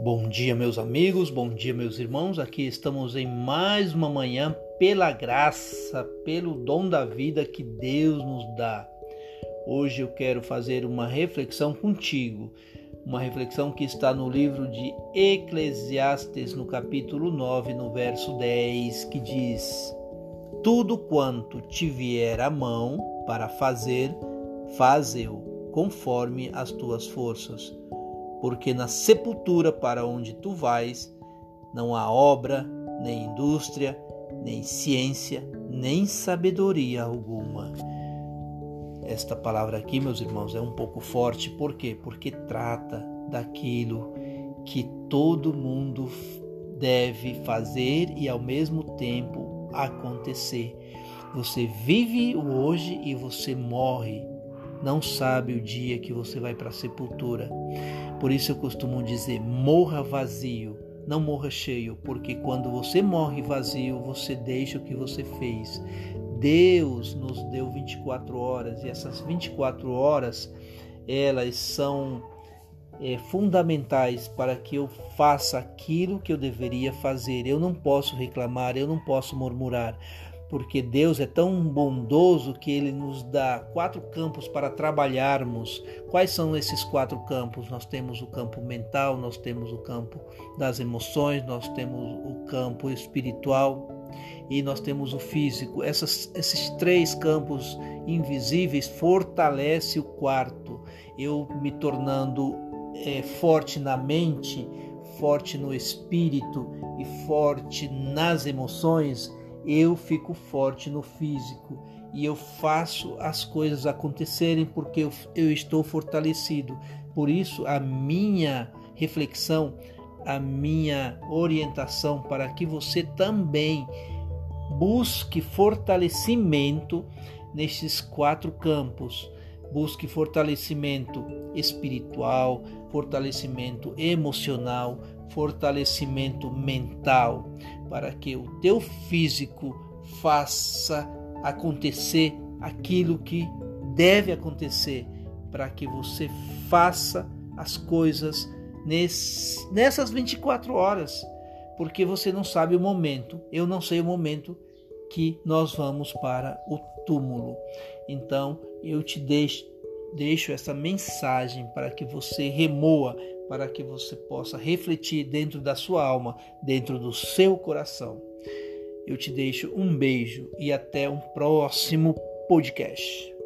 Bom dia, meus amigos, bom dia, meus irmãos. Aqui estamos em mais uma manhã, pela graça, pelo dom da vida que Deus nos dá. Hoje eu quero fazer uma reflexão contigo, uma reflexão que está no livro de Eclesiastes, no capítulo 9, no verso 10, que diz: Tudo quanto te vier à mão para fazer, faze-o, conforme as tuas forças porque na sepultura para onde tu vais não há obra, nem indústria, nem ciência, nem sabedoria alguma. Esta palavra aqui, meus irmãos, é um pouco forte, por quê? Porque trata daquilo que todo mundo deve fazer e ao mesmo tempo acontecer. Você vive o hoje e você morre. Não sabe o dia que você vai para a sepultura. Por isso eu costumo dizer: morra vazio, não morra cheio, porque quando você morre vazio, você deixa o que você fez. Deus nos deu 24 horas e essas 24 horas elas são é, fundamentais para que eu faça aquilo que eu deveria fazer. Eu não posso reclamar, eu não posso murmurar, porque Deus é tão bondoso que ele nos dá quatro campos para trabalharmos. Quais são esses quatro campos? Nós temos o campo mental, nós temos o campo das emoções, nós temos o campo espiritual e nós temos o físico. Essas, esses três campos invisíveis fortalecem o quarto. Eu me tornando é, forte na mente, forte no espírito e forte nas emoções eu fico forte no físico e eu faço as coisas acontecerem porque eu, eu estou fortalecido. Por isso, a minha reflexão, a minha orientação para que você também busque fortalecimento nesses quatro campos. Busque fortalecimento espiritual, fortalecimento emocional, fortalecimento mental, para que o teu físico faça acontecer aquilo que deve acontecer, para que você faça as coisas nesse, nessas 24 horas, porque você não sabe o momento, eu não sei o momento que nós vamos para o túmulo. Então, eu te deixo, deixo essa mensagem para que você remoa, para que você possa refletir dentro da sua alma, dentro do seu coração. Eu te deixo um beijo e até um próximo podcast.